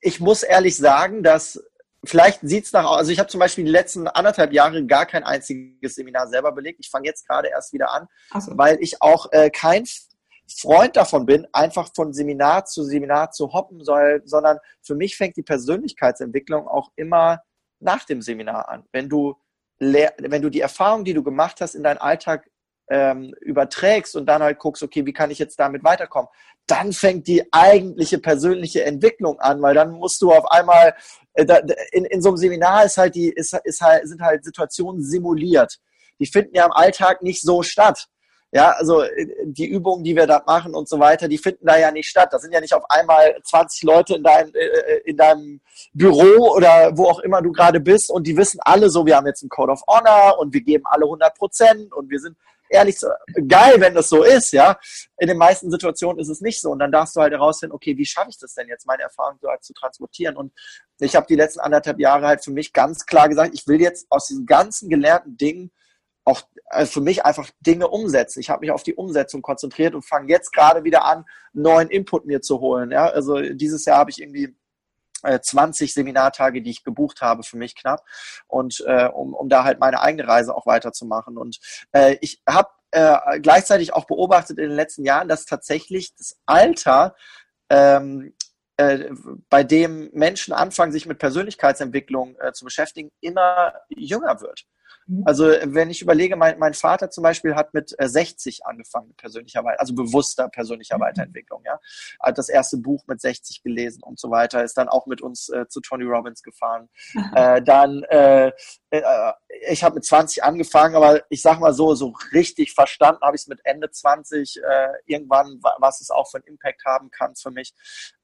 ich muss ehrlich sagen, dass vielleicht sieht es nach also ich habe zum Beispiel die letzten anderthalb Jahre gar kein einziges Seminar selber belegt. Ich fange jetzt gerade erst wieder an, so. weil ich auch äh, kein Freund davon bin, einfach von Seminar zu Seminar zu hoppen soll, sondern für mich fängt die Persönlichkeitsentwicklung auch immer nach dem Seminar an. Wenn du, wenn du die Erfahrung, die du gemacht hast, in deinen Alltag ähm, überträgst und dann halt guckst, okay, wie kann ich jetzt damit weiterkommen, dann fängt die eigentliche persönliche Entwicklung an, weil dann musst du auf einmal äh, in, in so einem Seminar ist halt die ist, ist halt sind halt Situationen simuliert. Die finden ja im Alltag nicht so statt. Ja, also äh, die Übungen, die wir da machen und so weiter, die finden da ja nicht statt. Da sind ja nicht auf einmal 20 Leute in, dein, äh, äh, in deinem Büro oder wo auch immer du gerade bist und die wissen alle so, wir haben jetzt einen Code of Honor und wir geben alle 100 Prozent und wir sind ehrlich so, geil, wenn das so ist, ja. In den meisten Situationen ist es nicht so und dann darfst du halt herausfinden, okay, wie schaffe ich das denn jetzt, meine Erfahrung so halt zu transportieren und ich habe die letzten anderthalb Jahre halt für mich ganz klar gesagt, ich will jetzt aus diesen ganzen gelernten Dingen auch also für mich einfach Dinge umsetzen. Ich habe mich auf die Umsetzung konzentriert und fange jetzt gerade wieder an, neuen Input mir zu holen. Ja, also dieses Jahr habe ich irgendwie 20 äh, Seminartage, die ich gebucht habe für mich knapp und äh, um, um da halt meine eigene Reise auch weiterzumachen. Und äh, ich habe äh, gleichzeitig auch beobachtet in den letzten Jahren, dass tatsächlich das Alter ähm, äh, bei dem Menschen anfangen, sich mit Persönlichkeitsentwicklung äh, zu beschäftigen, immer jünger wird. Mhm. Also wenn ich überlege, mein, mein Vater zum Beispiel hat mit 60 äh, angefangen mit persönlicher Weiterentwicklung, also bewusster persönlicher mhm. Weiterentwicklung, ja. Hat das erste Buch mit 60 gelesen und so weiter, ist dann auch mit uns äh, zu Tony Robbins gefahren. äh, dann, äh, äh, ich habe mit 20 angefangen, aber ich sag mal so, so richtig verstanden habe ich es mit Ende 20 äh, irgendwann, was es auch für einen Impact haben kann für mich.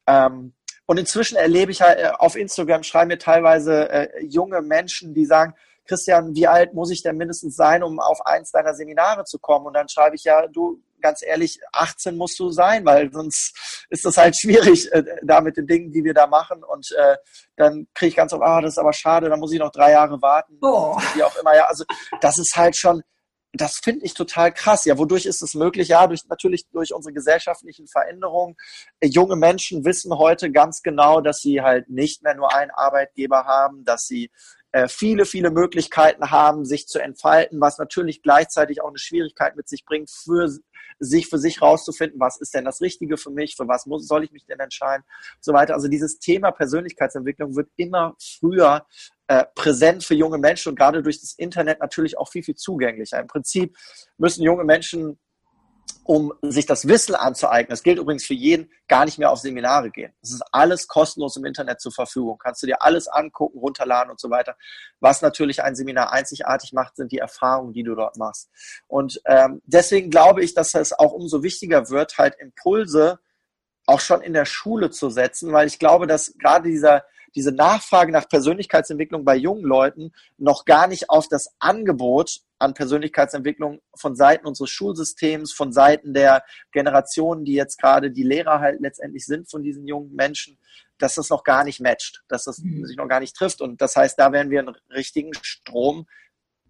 Ähm, und inzwischen erlebe ich halt, äh, auf Instagram schreiben mir teilweise äh, junge Menschen, die sagen, Christian, wie alt muss ich denn mindestens sein, um auf eins deiner Seminare zu kommen? Und dann schreibe ich ja, du, ganz ehrlich, 18 musst du sein, weil sonst ist das halt schwierig äh, da mit den Dingen, die wir da machen. Und äh, dann kriege ich ganz oft, ah, das ist aber schade, da muss ich noch drei Jahre warten. Oh. Wie auch immer, ja. Also das ist halt schon, das finde ich total krass. Ja, wodurch ist es möglich? Ja, durch, natürlich durch unsere gesellschaftlichen Veränderungen. Junge Menschen wissen heute ganz genau, dass sie halt nicht mehr nur einen Arbeitgeber haben, dass sie äh, viele, viele Möglichkeiten haben, sich zu entfalten, was natürlich gleichzeitig auch eine Schwierigkeit mit sich bringt, für sich für sich rauszufinden, was ist denn das Richtige für mich, für was muss, soll ich mich denn entscheiden, so weiter. Also dieses Thema Persönlichkeitsentwicklung wird immer früher äh, präsent für junge Menschen und gerade durch das Internet natürlich auch viel, viel zugänglicher. Im Prinzip müssen junge Menschen um sich das Wissen anzueignen. Das gilt übrigens für jeden, gar nicht mehr auf Seminare gehen. Das ist alles kostenlos im Internet zur Verfügung. Kannst du dir alles angucken, runterladen und so weiter. Was natürlich ein Seminar einzigartig macht, sind die Erfahrungen, die du dort machst. Und ähm, deswegen glaube ich, dass es auch umso wichtiger wird, halt Impulse auch schon in der Schule zu setzen, weil ich glaube, dass gerade dieser diese Nachfrage nach Persönlichkeitsentwicklung bei jungen Leuten noch gar nicht auf das Angebot an Persönlichkeitsentwicklung von Seiten unseres Schulsystems, von Seiten der Generationen, die jetzt gerade die Lehrer halt letztendlich sind von diesen jungen Menschen, dass das noch gar nicht matcht, dass das mhm. sich noch gar nicht trifft. Und das heißt, da werden wir einen richtigen Strom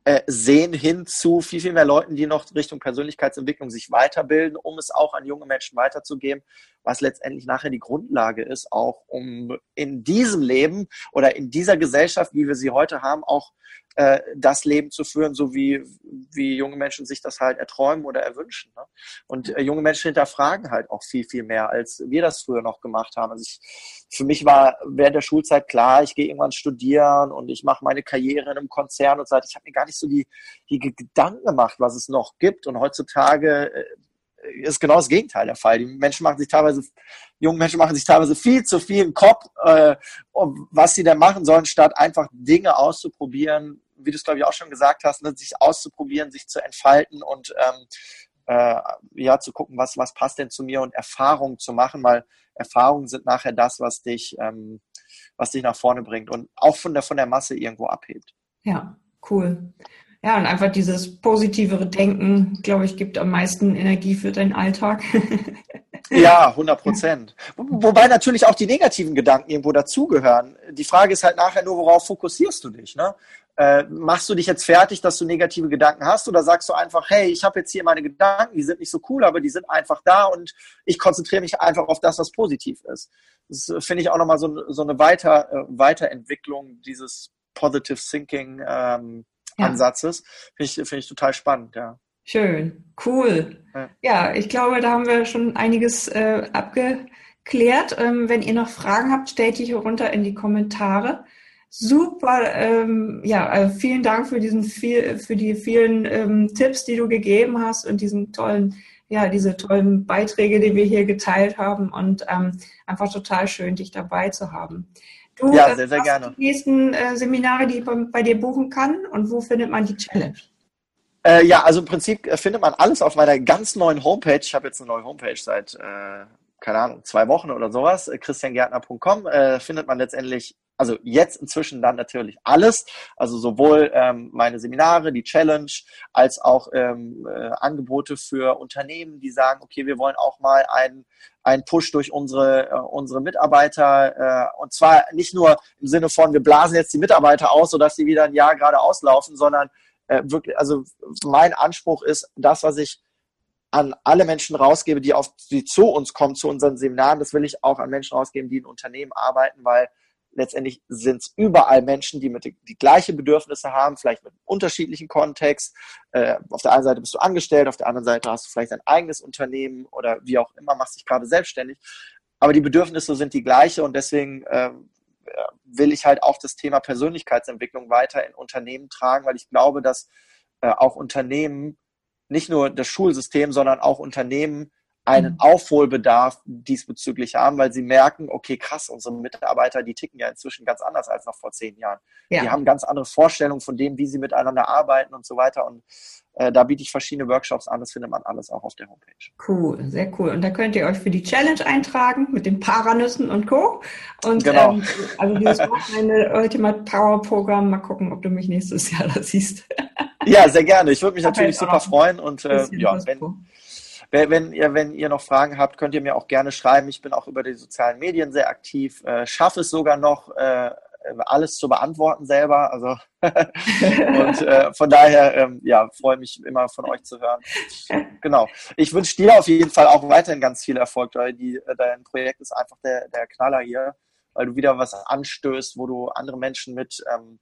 äh, sehen hin zu viel, viel mehr Leuten, die noch Richtung Persönlichkeitsentwicklung sich weiterbilden, um es auch an junge Menschen weiterzugeben, was letztendlich nachher die Grundlage ist, auch um in diesem Leben oder in dieser Gesellschaft, wie wir sie heute haben, auch äh, das Leben zu führen, so wie, wie junge Menschen sich das halt erträumen oder erwünschen. Ne? Und äh, junge Menschen hinterfragen halt auch viel, viel mehr, als wir das früher noch gemacht haben. Also ich, für mich war während der Schulzeit klar, ich gehe irgendwann studieren und ich mache meine Karriere in einem Konzern und so weiter. Ich habe mir gar nicht so die, die Gedanken gemacht, was es noch gibt. Und heutzutage äh, ist genau das Gegenteil der Fall. Die Menschen machen sich teilweise, junge Menschen machen sich teilweise viel zu viel im Kopf, äh, was sie denn machen sollen, statt einfach Dinge auszuprobieren, wie du es glaube ich auch schon gesagt hast, ne, sich auszuprobieren, sich zu entfalten und ähm, äh, ja zu gucken, was was passt denn zu mir und Erfahrungen zu machen, weil Erfahrungen sind nachher das, was dich ähm, was dich nach vorne bringt und auch von der von der Masse irgendwo abhebt. Ja, cool. Ja, und einfach dieses positivere Denken, glaube ich, gibt am meisten Energie für deinen Alltag. ja, 100 Prozent. Wobei natürlich auch die negativen Gedanken irgendwo dazugehören. Die Frage ist halt nachher nur, worauf fokussierst du dich? Ne? Äh, machst du dich jetzt fertig, dass du negative Gedanken hast oder sagst du einfach, hey, ich habe jetzt hier meine Gedanken, die sind nicht so cool, aber die sind einfach da und ich konzentriere mich einfach auf das, was positiv ist. Das äh, finde ich auch nochmal so, so eine Weiter, äh, Weiterentwicklung dieses Positive Thinking. Ähm, ja. Ansatzes. Finde ich, finde ich total spannend, ja. Schön, cool. Ja. ja, ich glaube, da haben wir schon einiges äh, abgeklärt. Ähm, wenn ihr noch Fragen habt, stellt die hier runter in die Kommentare. Super, ähm, ja, also vielen Dank für diesen viel, für die vielen ähm, Tipps, die du gegeben hast und diesen tollen, ja, diese tollen Beiträge, die wir hier geteilt haben und ähm, einfach total schön, dich dabei zu haben. Du ja, sehr, sehr gerne. Die nächsten äh, Seminare, die man bei dir buchen kann und wo findet man die Challenge? Äh, ja, also im Prinzip äh, findet man alles auf meiner ganz neuen Homepage. Ich habe jetzt eine neue Homepage seit, äh, keine Ahnung, zwei Wochen oder sowas. Äh, christiangärtner.com äh, findet man letztendlich also jetzt inzwischen dann natürlich alles, also sowohl ähm, meine Seminare, die Challenge, als auch ähm, äh, Angebote für Unternehmen, die sagen, okay, wir wollen auch mal einen, einen Push durch unsere, äh, unsere Mitarbeiter äh, und zwar nicht nur im Sinne von, wir blasen jetzt die Mitarbeiter aus, sodass sie wieder ein Jahr gerade auslaufen, sondern äh, wirklich, also mein Anspruch ist, das, was ich an alle Menschen rausgebe, die auf die zu uns kommen, zu unseren Seminaren, das will ich auch an Menschen rausgeben, die in Unternehmen arbeiten, weil letztendlich sind es überall Menschen, die mit die, die gleiche Bedürfnisse haben, vielleicht mit einem unterschiedlichen Kontext. Äh, auf der einen Seite bist du angestellt, auf der anderen Seite hast du vielleicht ein eigenes Unternehmen oder wie auch immer, machst dich gerade selbstständig. Aber die Bedürfnisse sind die gleiche und deswegen äh, will ich halt auch das Thema Persönlichkeitsentwicklung weiter in Unternehmen tragen, weil ich glaube, dass äh, auch Unternehmen, nicht nur das Schulsystem, sondern auch Unternehmen einen mhm. Aufholbedarf diesbezüglich haben, weil sie merken, okay, krass, unsere Mitarbeiter, die ticken ja inzwischen ganz anders als noch vor zehn Jahren. Ja. Die haben ganz andere Vorstellungen von dem, wie sie miteinander arbeiten und so weiter. Und äh, da biete ich verschiedene Workshops an. Das findet man alles auch auf der Homepage. Cool, sehr cool. Und da könnt ihr euch für die Challenge eintragen mit den Paranüssen und Co. Und genau. ähm, also dieses Wochenende Ultimate Power Programm. Mal gucken, ob du mich nächstes Jahr da siehst. ja, sehr gerne. Ich würde mich natürlich super freuen. Und äh, ja, wenn, wenn ihr, wenn ihr noch Fragen habt, könnt ihr mir auch gerne schreiben. Ich bin auch über die sozialen Medien sehr aktiv, äh, schaffe es sogar noch, äh, alles zu beantworten selber. Also und äh, von daher, ähm, ja, freue mich immer von euch zu hören. Genau. Ich wünsche dir auf jeden Fall auch weiterhin ganz viel Erfolg, weil die, äh, dein Projekt ist einfach der, der Knaller hier, weil du wieder was anstößt, wo du andere Menschen mit ähm,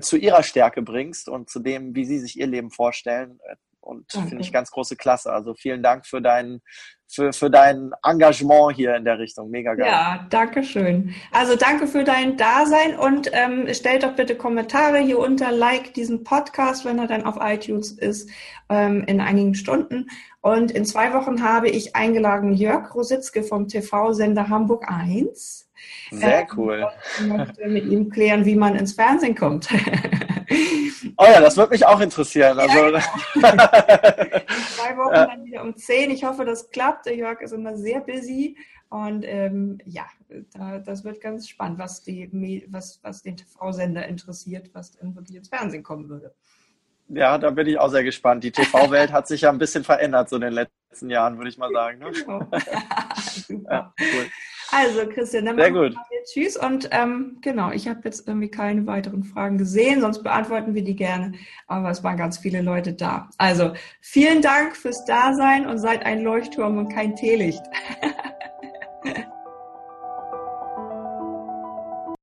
zu ihrer Stärke bringst und zu dem, wie sie sich ihr Leben vorstellen. Und okay. finde ich ganz große Klasse. Also vielen Dank für dein, für, für dein Engagement hier in der Richtung. Mega geil. Ja, danke schön. Also danke für dein Dasein und ähm, stellt doch bitte Kommentare hier unter, like diesen Podcast, wenn er dann auf iTunes ist, ähm, in einigen Stunden. Und in zwei Wochen habe ich eingeladen Jörg Rositzke vom TV-Sender Hamburg 1. Sehr cool. Ich möchte mit ihm klären, wie man ins Fernsehen kommt. Oh ja, das würde mich auch interessieren. Also, ja, genau. Zwei Wochen ja. dann wieder um 10. Ich hoffe, das klappt. Der Jörg ist immer sehr busy. Und ähm, ja, da, das wird ganz spannend, was, die, was, was den TV-Sender interessiert, was dann wirklich ins Fernsehen kommen würde. Ja, da bin ich auch sehr gespannt. Die TV-Welt hat sich ja ein bisschen verändert so in den letzten Jahren, würde ich mal sagen. Ne? Genau. Super. Ja, cool. Also Christian, dann Sehr gut. Wir Tschüss und ähm, genau, ich habe jetzt irgendwie keine weiteren Fragen gesehen, sonst beantworten wir die gerne. Aber es waren ganz viele Leute da. Also vielen Dank fürs Dasein und seid ein Leuchtturm und kein Teelicht.